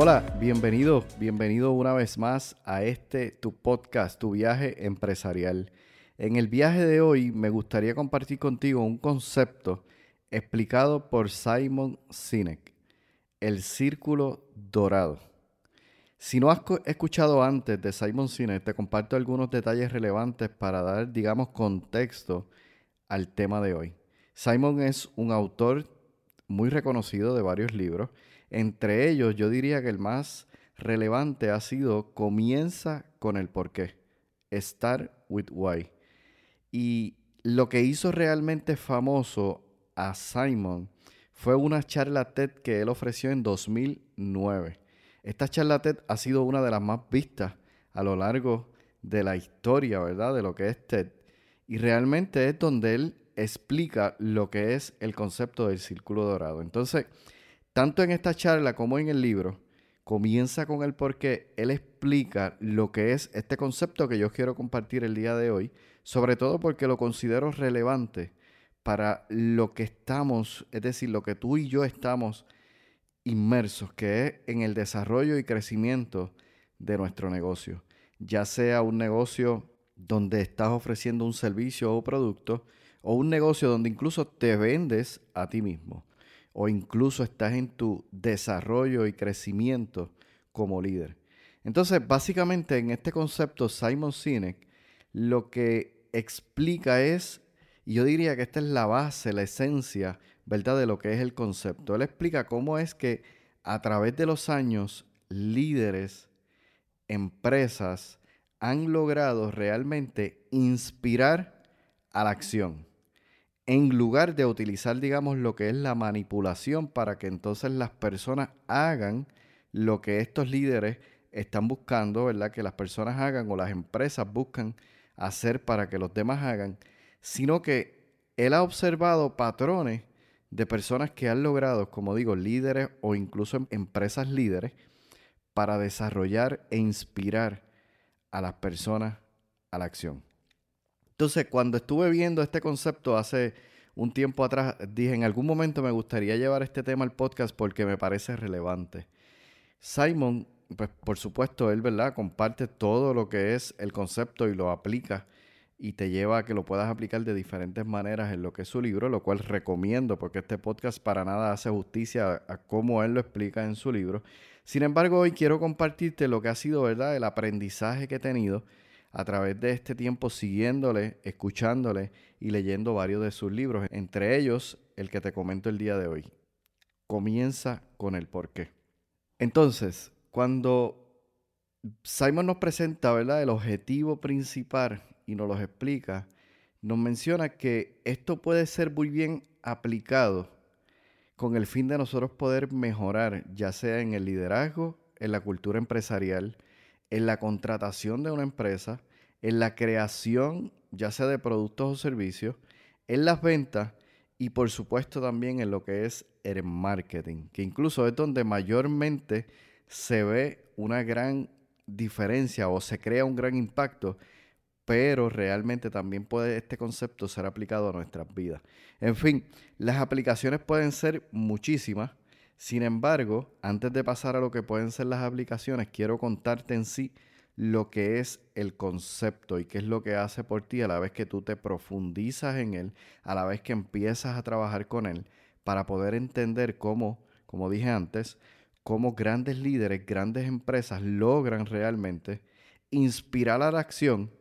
Hola, bienvenido, bienvenido una vez más a este tu podcast, tu viaje empresarial. En el viaje de hoy me gustaría compartir contigo un concepto explicado por Simon Sinek, el círculo dorado. Si no has escuchado antes de Simon Sinek, te comparto algunos detalles relevantes para dar, digamos, contexto al tema de hoy. Simon es un autor muy reconocido de varios libros entre ellos, yo diría que el más relevante ha sido Comienza con el porqué. Start with why. Y lo que hizo realmente famoso a Simon fue una charla TED que él ofreció en 2009. Esta charla TED ha sido una de las más vistas a lo largo de la historia, ¿verdad? De lo que es TED. Y realmente es donde él explica lo que es el concepto del círculo dorado. Entonces, tanto en esta charla como en el libro, comienza con el por qué él explica lo que es este concepto que yo quiero compartir el día de hoy, sobre todo porque lo considero relevante para lo que estamos, es decir, lo que tú y yo estamos inmersos, que es en el desarrollo y crecimiento de nuestro negocio, ya sea un negocio donde estás ofreciendo un servicio o producto, o un negocio donde incluso te vendes a ti mismo o incluso estás en tu desarrollo y crecimiento como líder. Entonces, básicamente en este concepto, Simon Sinek lo que explica es, y yo diría que esta es la base, la esencia, ¿verdad?, de lo que es el concepto. Él explica cómo es que a través de los años, líderes, empresas, han logrado realmente inspirar a la acción en lugar de utilizar, digamos, lo que es la manipulación para que entonces las personas hagan lo que estos líderes están buscando, ¿verdad? Que las personas hagan o las empresas buscan hacer para que los demás hagan, sino que él ha observado patrones de personas que han logrado, como digo, líderes o incluso em-, empresas líderes, para desarrollar e inspirar a las personas a la acción. Entonces, cuando estuve viendo este concepto hace un tiempo atrás, dije, en algún momento me gustaría llevar este tema al podcast porque me parece relevante. Simon, pues por supuesto, él, ¿verdad? Comparte todo lo que es el concepto y lo aplica y te lleva a que lo puedas aplicar de diferentes maneras en lo que es su libro, lo cual recomiendo porque este podcast para nada hace justicia a, a cómo él lo explica en su libro. Sin embargo, hoy quiero compartirte lo que ha sido, ¿verdad? El aprendizaje que he tenido a través de este tiempo siguiéndole, escuchándole y leyendo varios de sus libros, entre ellos el que te comento el día de hoy. Comienza con el por qué. Entonces, cuando Simon nos presenta ¿verdad? el objetivo principal y nos lo explica, nos menciona que esto puede ser muy bien aplicado con el fin de nosotros poder mejorar, ya sea en el liderazgo, en la cultura empresarial, en la contratación de una empresa, en la creación ya sea de productos o servicios, en las ventas y por supuesto también en lo que es el marketing, que incluso es donde mayormente se ve una gran diferencia o se crea un gran impacto, pero realmente también puede este concepto ser aplicado a nuestras vidas. En fin, las aplicaciones pueden ser muchísimas, sin embargo, antes de pasar a lo que pueden ser las aplicaciones, quiero contarte en sí lo que es el concepto y qué es lo que hace por ti a la vez que tú te profundizas en él, a la vez que empiezas a trabajar con él, para poder entender cómo, como dije antes, cómo grandes líderes, grandes empresas logran realmente inspirar a la acción,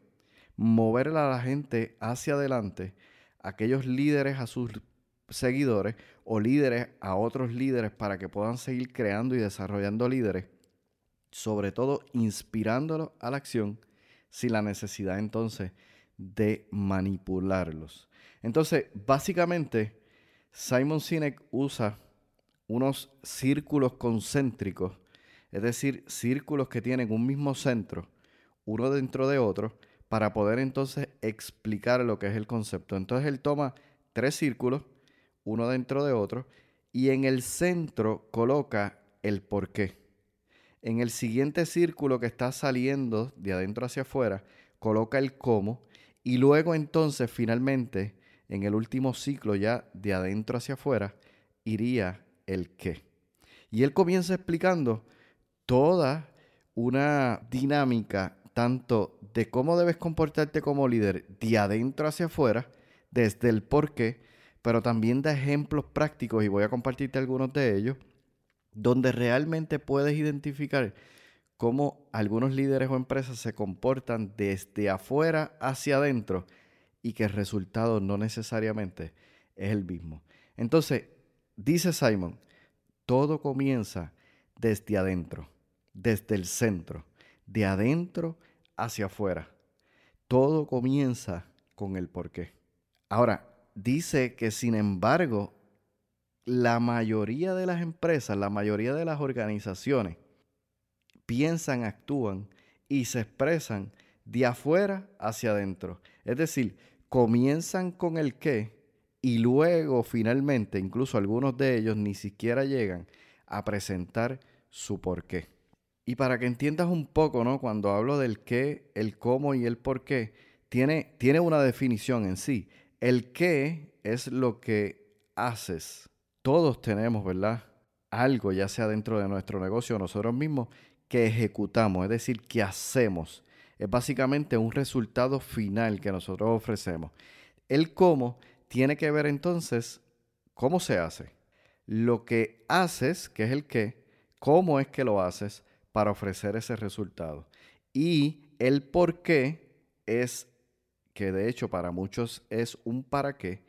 mover a la gente hacia adelante, aquellos líderes a sus seguidores o líderes a otros líderes para que puedan seguir creando y desarrollando líderes, sobre todo inspirándolos a la acción sin la necesidad entonces de manipularlos. Entonces, básicamente, Simon Sinek usa unos círculos concéntricos, es decir, círculos que tienen un mismo centro, uno dentro de otro, para poder entonces explicar lo que es el concepto. Entonces él toma tres círculos, uno dentro de otro, y en el centro coloca el por qué. En el siguiente círculo que está saliendo de adentro hacia afuera, coloca el cómo, y luego entonces finalmente, en el último ciclo ya de adentro hacia afuera, iría el qué. Y él comienza explicando toda una dinámica tanto de cómo debes comportarte como líder de adentro hacia afuera, desde el por qué, pero también da ejemplos prácticos y voy a compartirte algunos de ellos, donde realmente puedes identificar cómo algunos líderes o empresas se comportan desde afuera hacia adentro y que el resultado no necesariamente es el mismo. Entonces, dice Simon, todo comienza desde adentro, desde el centro, de adentro hacia afuera. Todo comienza con el porqué. Ahora, dice que sin embargo, la mayoría de las empresas, la mayoría de las organizaciones piensan, actúan y se expresan de afuera hacia adentro. Es decir, comienzan con el qué y luego finalmente, incluso algunos de ellos ni siquiera llegan a presentar su porqué. Y para que entiendas un poco, ¿no? Cuando hablo del qué, el cómo y el por qué, tiene, tiene una definición en sí. El qué es lo que haces. Todos tenemos, ¿verdad? Algo, ya sea dentro de nuestro negocio o nosotros mismos, que ejecutamos, es decir, que hacemos. Es básicamente un resultado final que nosotros ofrecemos. El cómo tiene que ver entonces cómo se hace. Lo que haces, que es el qué, cómo es que lo haces para ofrecer ese resultado. Y el por qué es, que de hecho para muchos es un para qué,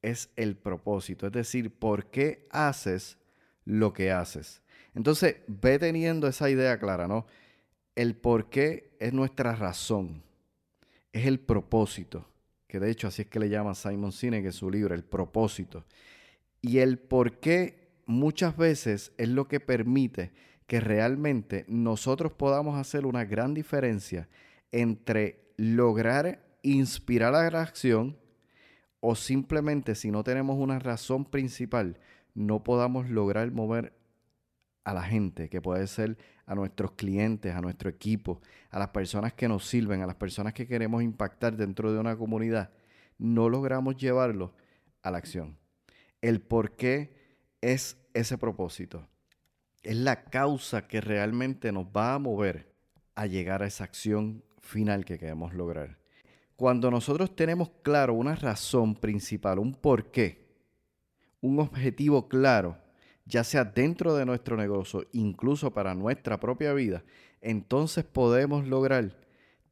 es el propósito. Es decir, por qué haces lo que haces. Entonces, ve teniendo esa idea clara, ¿no? El por qué es nuestra razón, es el propósito, que de hecho así es que le llama Simon Sinek en su libro, el propósito. Y el por qué muchas veces es lo que permite que realmente nosotros podamos hacer una gran diferencia entre lograr inspirar a la acción o simplemente si no tenemos una razón principal, no podamos lograr mover a la gente, que puede ser a nuestros clientes, a nuestro equipo, a las personas que nos sirven, a las personas que queremos impactar dentro de una comunidad, no logramos llevarlo a la acción. El por qué es ese propósito es la causa que realmente nos va a mover a llegar a esa acción final que queremos lograr. Cuando nosotros tenemos claro una razón principal, un porqué, un objetivo claro, ya sea dentro de nuestro negocio, incluso para nuestra propia vida, entonces podemos lograr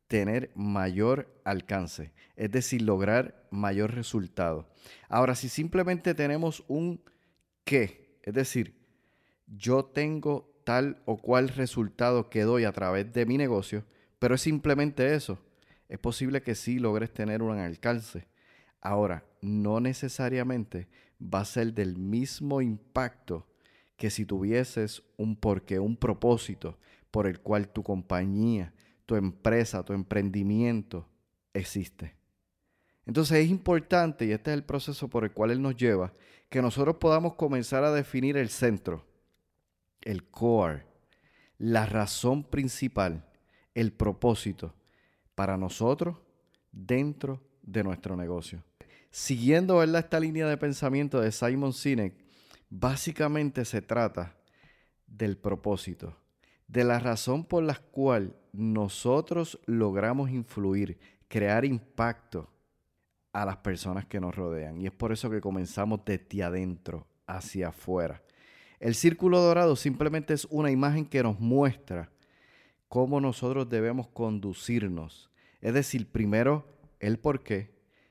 tener mayor alcance, es decir, lograr mayor resultado. Ahora, si simplemente tenemos un qué, es decir, yo tengo tal o cual resultado que doy a través de mi negocio, pero es simplemente eso. Es posible que sí logres tener un alcance. Ahora, no necesariamente va a ser del mismo impacto que si tuvieses un porqué, un propósito por el cual tu compañía, tu empresa, tu emprendimiento existe. Entonces es importante, y este es el proceso por el cual Él nos lleva, que nosotros podamos comenzar a definir el centro el core, la razón principal, el propósito para nosotros dentro de nuestro negocio. Siguiendo esta línea de pensamiento de Simon Sinek, básicamente se trata del propósito, de la razón por la cual nosotros logramos influir, crear impacto a las personas que nos rodean. Y es por eso que comenzamos desde adentro hacia afuera. El círculo dorado simplemente es una imagen que nos muestra cómo nosotros debemos conducirnos. Es decir, primero el por qué,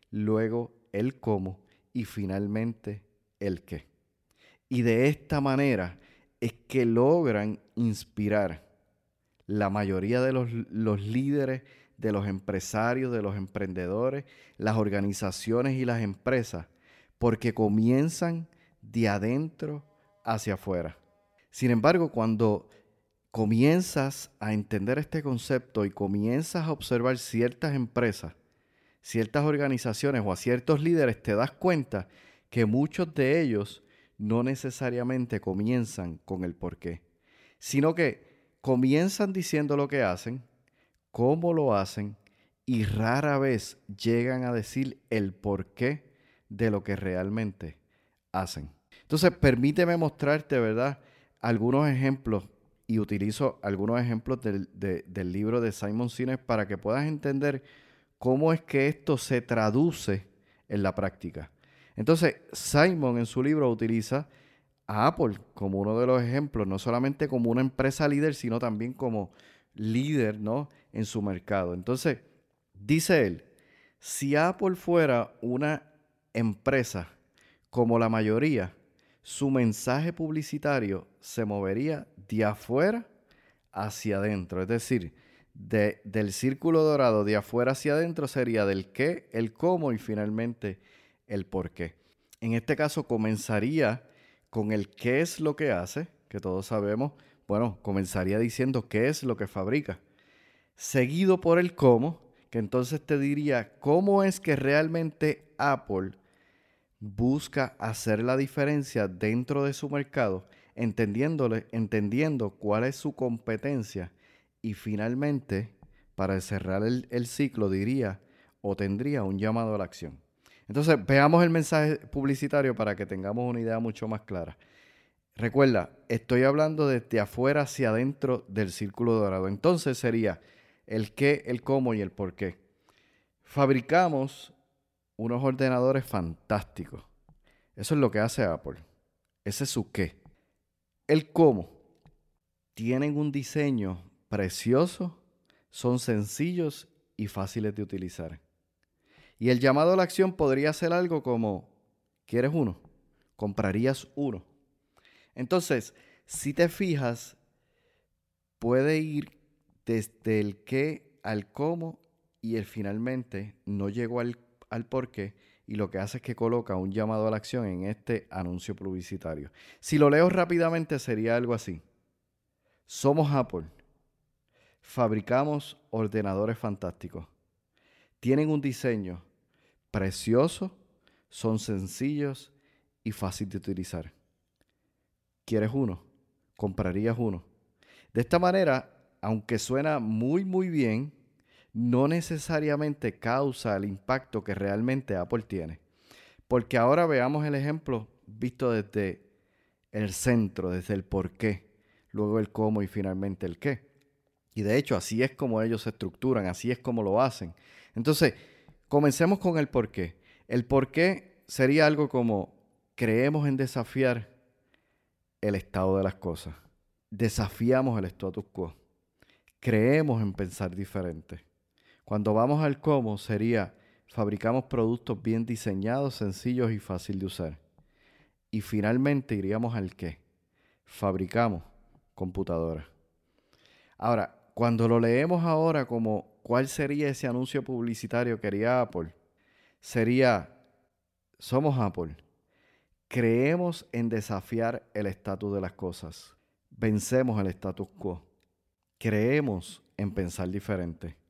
luego el cómo y finalmente el qué. Y de esta manera es que logran inspirar la mayoría de los, los líderes, de los empresarios, de los emprendedores, las organizaciones y las empresas, porque comienzan de adentro hacia afuera. Sin embargo, cuando comienzas a entender este concepto y comienzas a observar ciertas empresas, ciertas organizaciones o a ciertos líderes, te das cuenta que muchos de ellos no necesariamente comienzan con el por qué, sino que comienzan diciendo lo que hacen, cómo lo hacen y rara vez llegan a decir el porqué de lo que realmente hacen. Entonces, permíteme mostrarte, ¿verdad? Algunos ejemplos y utilizo algunos ejemplos del, libro de Simon Sinek para que puedas entender cómo es que esto se traduce en la práctica. Entonces, Simon en su libro utiliza a Apple como uno de los ejemplos, no solamente como una empresa líder, sino también como líder ¿no? en su mercado. Entonces, dice él, si Apple fuera una empresa como la mayoría, su mensaje publicitario se movería de afuera hacia adentro. Es decir, del círculo dorado de afuera hacia adentro sería del qué, el cómo y finalmente el por qué. En este caso comenzaría con el qué es lo que hace, que todos sabemos. Bueno, comenzaría diciendo qué es lo que fabrica. Seguido por el cómo, que entonces te diría cómo es que realmente Apple busca hacer la diferencia dentro de su mercado, entendiéndole, entendiendo cuál es su competencia y finalmente, para cerrar el, el ciclo, diría o tendría un llamado a la acción. Entonces, veamos el mensaje publicitario para que tengamos una idea mucho más clara. Recuerda, estoy hablando desde afuera hacia adentro del círculo dorado. Entonces sería el qué, el cómo y el por qué. Fabricamos unos ordenadores fantásticos. Eso es lo que hace Apple. Ese es su qué. El cómo. Tienen un diseño precioso, son sencillos y fáciles de utilizar. Y el llamado a la acción podría ser algo como, ¿quieres uno? ¿Comprarías uno? Entonces, si te fijas, puede ir desde el qué al cómo y el finalmente no llegó al al porqué y lo que hace es que coloca un llamado a la acción en este anuncio publicitario. Si lo leo rápidamente sería algo así. Somos Apple. Fabricamos ordenadores fantásticos. Tienen un diseño precioso, son sencillos y fácil de utilizar. ¿Quieres uno? ¿Comprarías uno? De esta manera, aunque suena muy muy bien, no necesariamente causa el impacto que realmente Apple tiene. Porque ahora veamos el ejemplo visto desde el centro, desde el por qué, luego el cómo y finalmente el qué. Y de hecho, así es como ellos se estructuran, así es como lo hacen. Entonces, comencemos con el por qué. El por qué sería algo como creemos en desafiar el estado de las cosas. Desafiamos el status quo. Creemos en pensar diferente. Cuando vamos al cómo sería, fabricamos productos bien diseñados, sencillos y fácil de usar. Y finalmente iríamos al qué. Fabricamos computadoras. Ahora, cuando lo leemos ahora como cuál sería ese anuncio publicitario que haría Apple, sería, somos Apple. Creemos en desafiar el estatus de las cosas. Vencemos el status quo. Creemos en pensar diferente.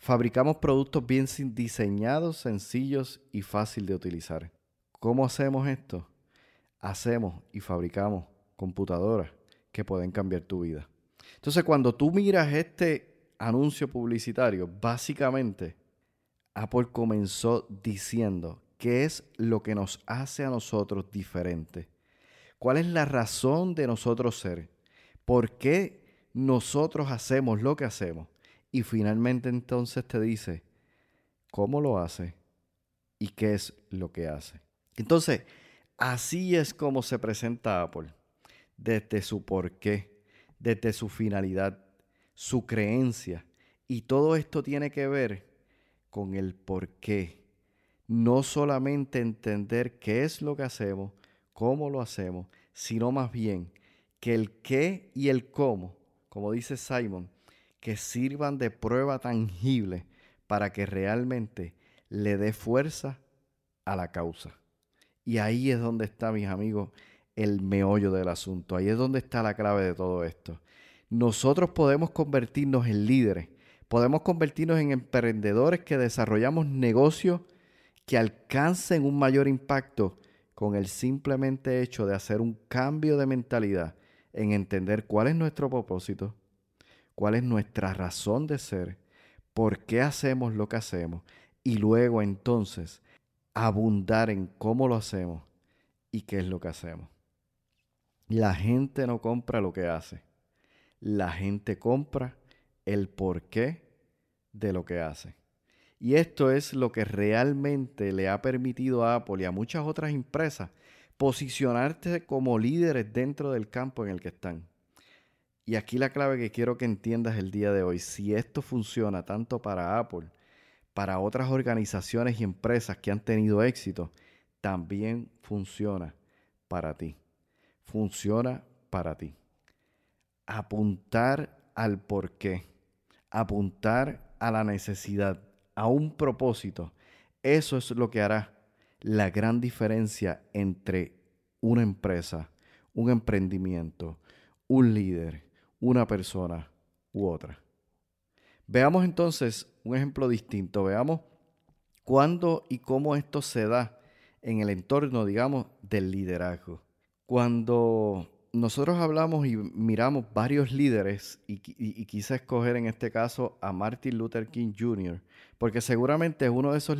Fabricamos productos bien diseñados, sencillos y fácil de utilizar. ¿Cómo hacemos esto? Hacemos y fabricamos computadoras que pueden cambiar tu vida. Entonces, cuando tú miras este anuncio publicitario, básicamente Apple comenzó diciendo qué es lo que nos hace a nosotros diferentes. ¿Cuál es la razón de nosotros ser? ¿Por qué nosotros hacemos lo que hacemos? Y finalmente entonces te dice cómo lo hace y qué es lo que hace. Entonces, así es como se presenta Apple. desde su porqué, desde su finalidad, su creencia. Y todo esto tiene que ver con el porqué. No solamente entender qué es lo que hacemos, cómo lo hacemos, sino más bien que el qué y el cómo, como dice Simon, que sirvan de prueba tangible para que realmente le dé fuerza a la causa. Y ahí es donde está, mis amigos, el meollo del asunto. Ahí es donde está la clave de todo esto. Nosotros podemos convertirnos en líderes, podemos convertirnos en emprendedores que desarrollamos negocios que alcancen un mayor impacto con el simplemente hecho de hacer un cambio de mentalidad en entender cuál es nuestro propósito, cuál es nuestra razón de ser, por qué hacemos lo que hacemos y luego entonces abundar en cómo lo hacemos y qué es lo que hacemos. La gente no compra lo que hace. La gente compra el porqué de lo que hace. Y esto es lo que realmente le ha permitido a Apple y a muchas otras empresas posicionarse como líderes dentro del campo en el que están. Y aquí la clave que quiero que entiendas el día de hoy, si esto funciona tanto para Apple, para otras organizaciones y empresas que han tenido éxito, también funciona para ti. Funciona para ti. Apuntar al porqué, apuntar a la necesidad, a un propósito, eso es lo que hará la gran diferencia entre una empresa, un emprendimiento, un líder, una persona u otra. Veamos entonces un ejemplo distinto. Veamos cuándo y cómo esto se da en el entorno, digamos, del liderazgo. Cuando nosotros hablamos y miramos varios líderes, y, quise escoger en este caso a Martin Luther King Jr., porque seguramente es uno de esos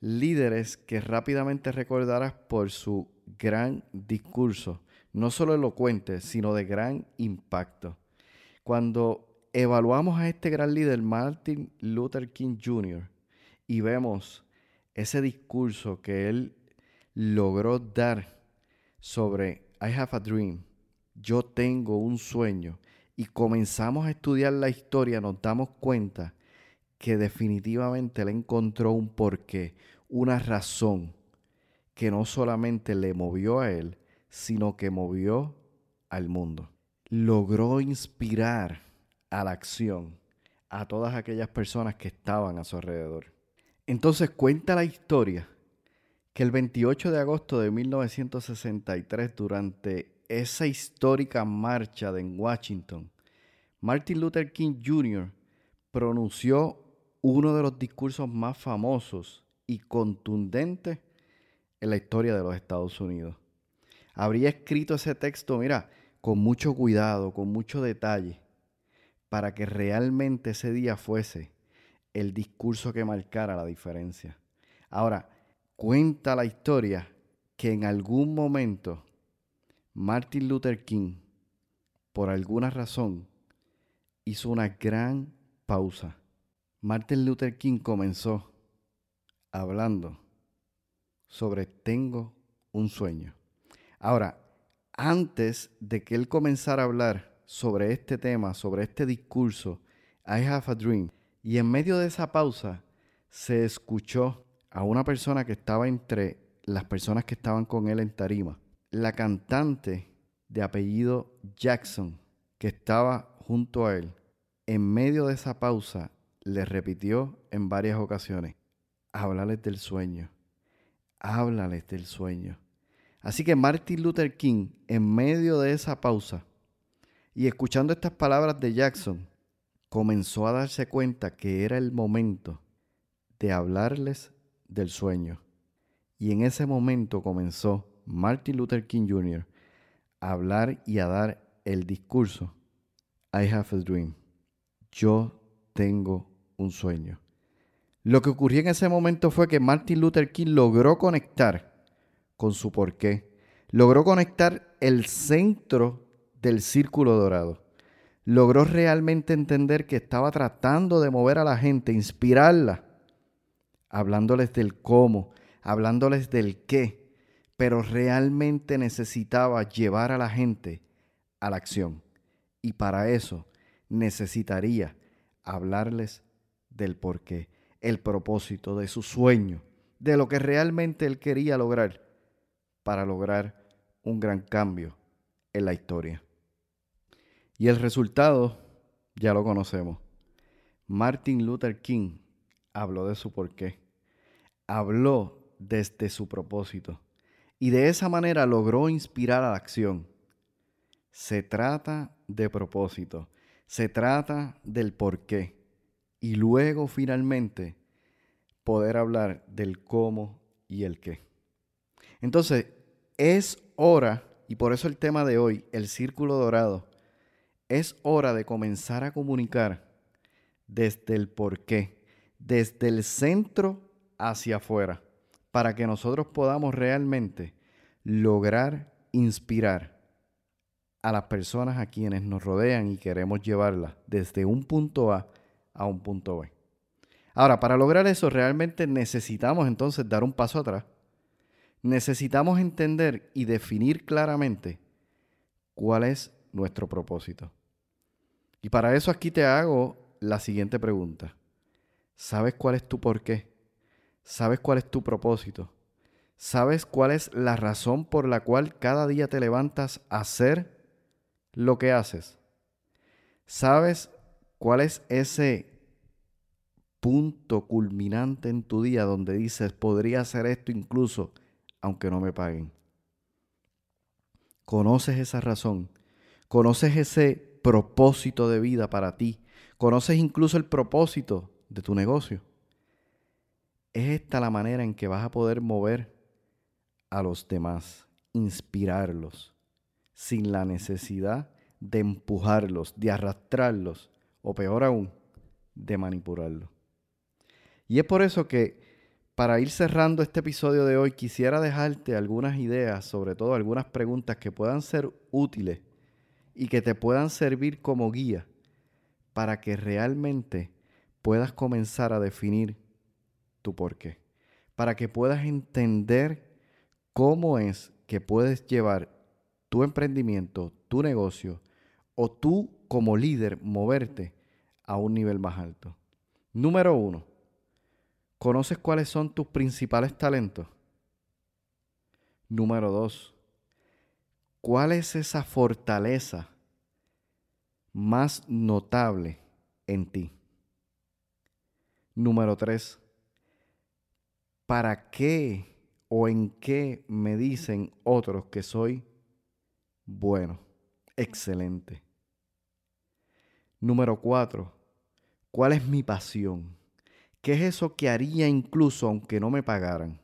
líderes que rápidamente recordarás por su gran discurso, no solo elocuente, sino de gran impacto. Cuando evaluamos a este gran líder, Martin Luther King Jr., y vemos ese discurso que él logró dar sobre I have a dream, yo tengo un sueño, y comenzamos a estudiar la historia, nos damos cuenta que definitivamente él encontró un porqué, una razón que no solamente le movió a él, sino que movió al mundo. Logró inspirar a la acción a todas aquellas personas que estaban a su alrededor. Entonces cuenta la historia que el 28 de agosto de 1963, durante esa histórica marcha en Washington, Martin Luther King Jr. pronunció uno de los discursos más famosos y contundentes en la historia de los Estados Unidos. Habría escrito ese texto, mira, con mucho cuidado, con mucho detalle, para que realmente ese día fuese el discurso que marcara la diferencia. Ahora, cuenta la historia que en algún momento Martin Luther King, por alguna razón, hizo una gran pausa. Martin Luther King comenzó hablando sobre tengo un sueño. Ahora, antes de que él comenzara a hablar sobre este tema, sobre este discurso, I have a dream. Y en medio de esa pausa se escuchó a una persona que estaba entre las personas que estaban con él en tarima, la cantante de apellido Jackson, que estaba junto a él. En medio de esa pausa le repitió en varias ocasiones, háblales del sueño, háblales del sueño. Así que Martin Luther King, en medio de esa pausa, y escuchando estas palabras de Jackson, comenzó a darse cuenta que era el momento de hablarles del sueño. Y en ese momento comenzó Martin Luther King Jr. a hablar y a dar el discurso I have a dream. Yo tengo un sueño. Lo que ocurrió en ese momento fue que Martin Luther King logró conectar con su porqué. Logró conectar el centro del círculo dorado. Logró realmente entender que estaba tratando de mover a la gente, inspirarla, hablándoles del cómo, hablándoles del qué, pero realmente necesitaba llevar a la gente a la acción. Y para eso necesitaría hablarles del porqué, el propósito de su sueño, de lo que realmente él quería lograr para lograr un gran cambio en la historia. Y el resultado ya lo conocemos. Martin Luther King habló de su porqué. Habló desde su propósito. Y de esa manera logró inspirar a la acción. Se trata de propósito. Se trata del porqué. Y luego finalmente poder hablar del cómo y el qué. Entonces, es hora, y por eso el tema de hoy, el círculo dorado, es hora de comenzar a comunicar desde el porqué, desde el centro hacia afuera, para que nosotros podamos realmente lograr inspirar a las personas a quienes nos rodean y queremos llevarlas desde un punto A a un punto B. Ahora, para lograr eso realmente necesitamos entonces dar un paso atrás. Necesitamos entender y definir claramente cuál es nuestro propósito. Y para eso aquí te hago la siguiente pregunta. ¿Sabes cuál es tu porqué? ¿Sabes cuál es tu propósito? ¿Sabes cuál es la razón por la cual cada día te levantas a hacer lo que haces? ¿Sabes cuál es ese punto culminante en tu día donde dices, podría hacer esto incluso aunque no me paguen? ¿Conoces esa razón? ¿Conoces ese propósito de vida para ti. Conoces incluso el propósito de tu negocio. Es esta la manera en que vas a poder mover a los demás, inspirarlos, sin la necesidad de empujarlos, de arrastrarlos, o peor aún, de manipularlos. Y es por eso que para ir cerrando este episodio de hoy quisiera dejarte algunas ideas, sobre todo algunas preguntas que puedan ser útiles y que te puedan servir como guía para que realmente puedas comenzar a definir tu porqué, para que puedas entender cómo es que puedes llevar tu emprendimiento, tu negocio o tú como líder moverte a un nivel más alto. Número uno, ¿conoces cuáles son tus principales talentos? Número dos, ¿Cuál es esa fortaleza más notable en ti? Número tres, ¿para qué o en qué me dicen otros que soy bueno, excelente? Número cuatro, ¿cuál es mi pasión? ¿Qué es eso que haría incluso aunque no me pagaran?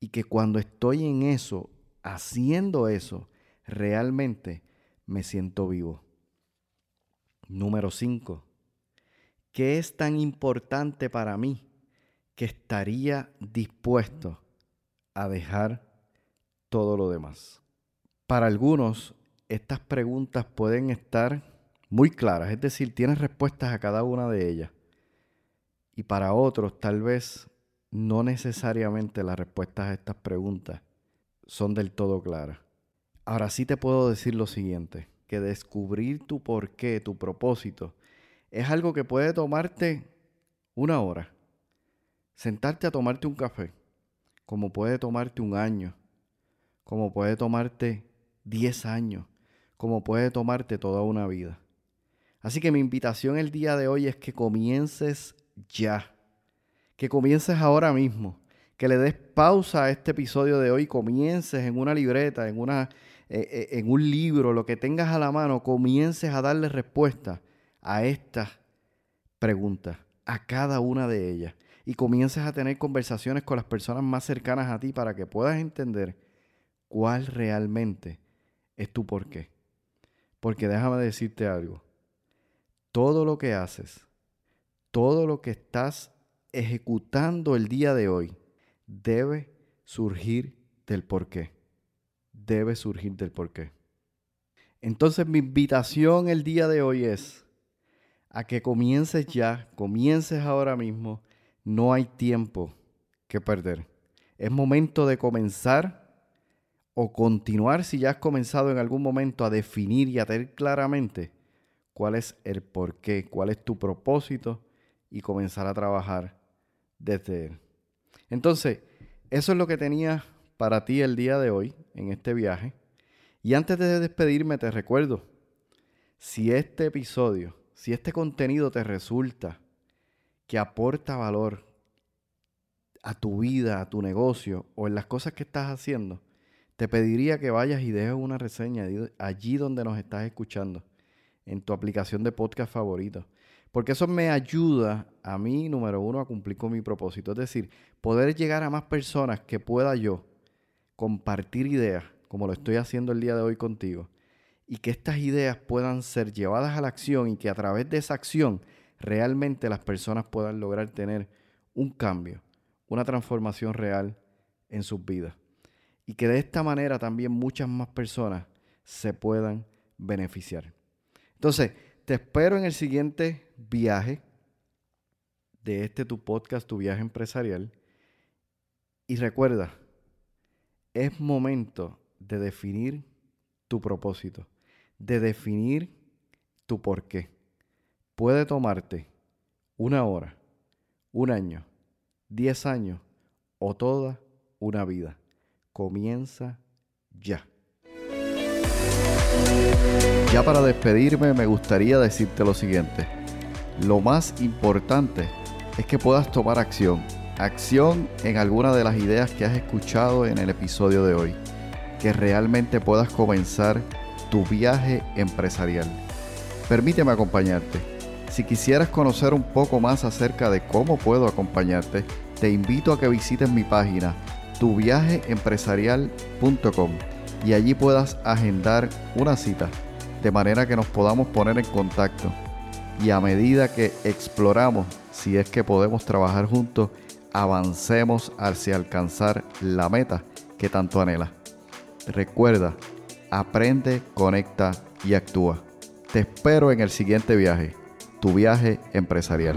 Y que cuando estoy en eso haciendo eso, realmente me siento vivo. Número 5. ¿Qué es tan importante para mí que estaría dispuesto a dejar todo lo demás? Para algunos, estas preguntas pueden estar muy claras, es decir, tienes respuestas a cada una de ellas. Y para otros, tal vez no necesariamente las respuestas a estas preguntas son del todo claras. Ahora sí te puedo decir lo siguiente, que descubrir tu porqué, tu propósito, es algo que puede tomarte una hora. Sentarte a tomarte un café, como puede tomarte un año, como puede tomarte 10 años, como puede tomarte toda una vida. Así que mi invitación el día de hoy es que comiences ya, que comiences ahora mismo. Que le des pausa a este episodio de hoy, comiences en una libreta, en, una, eh, eh, en un libro, lo que tengas a la mano, comiences a darle respuesta a estas preguntas, a cada una de ellas, y comiences a tener conversaciones con las personas más cercanas a ti para que puedas entender cuál realmente es tu porqué. Porque déjame decirte algo, todo lo que haces, todo lo que estás ejecutando el día de hoy, debe surgir del porqué. Debe surgir del porqué. Entonces mi invitación el día de hoy es a que comiences ya, comiences ahora mismo. No hay tiempo que perder. Es momento de comenzar o continuar si ya has comenzado en algún momento a definir y a tener claramente cuál es el porqué, cuál es tu propósito y comenzar a trabajar desde él. Entonces, eso es lo que tenía para ti el día de hoy en este viaje. Y antes de despedirme te recuerdo, si este episodio, si este contenido te resulta que aporta valor a tu vida, a tu negocio o en las cosas que estás haciendo, te pediría que vayas y dejes una reseña allí donde nos estás escuchando, en tu aplicación de podcast favorito. Porque eso me ayuda a mí, número uno, a cumplir con mi propósito. Es decir, poder llegar a más personas que pueda yo compartir ideas, como lo estoy haciendo el día de hoy contigo, y que estas ideas puedan ser llevadas a la acción y que a través de esa acción realmente las personas puedan lograr tener un cambio, una transformación real en sus vidas y que de esta manera también muchas más personas se puedan beneficiar. Entonces, te espero en el siguiente viaje de este tu podcast, tu viaje empresarial. Y recuerda, es momento de definir tu propósito, de definir tu porqué. Puede tomarte una hora, un año, diez años o toda una vida comienza ya. Ya para despedirme me gustaría decirte lo siguiente. Lo más importante es que puedas tomar acción. Acción en alguna de las ideas que has escuchado en el episodio de hoy. Que realmente puedas comenzar tu viaje empresarial. Permíteme acompañarte. Si quisieras conocer un poco más acerca de cómo puedo acompañarte, te invito a que visites mi página tuviajeempresarial.com y allí puedas agendar una cita de manera que nos podamos poner en contacto y a medida que exploramos si es que podemos trabajar juntos, avancemos hacia alcanzar la meta que tanto anhela. Recuerda, aprende, conecta y actúa. Te espero en el siguiente viaje, tu viaje empresarial.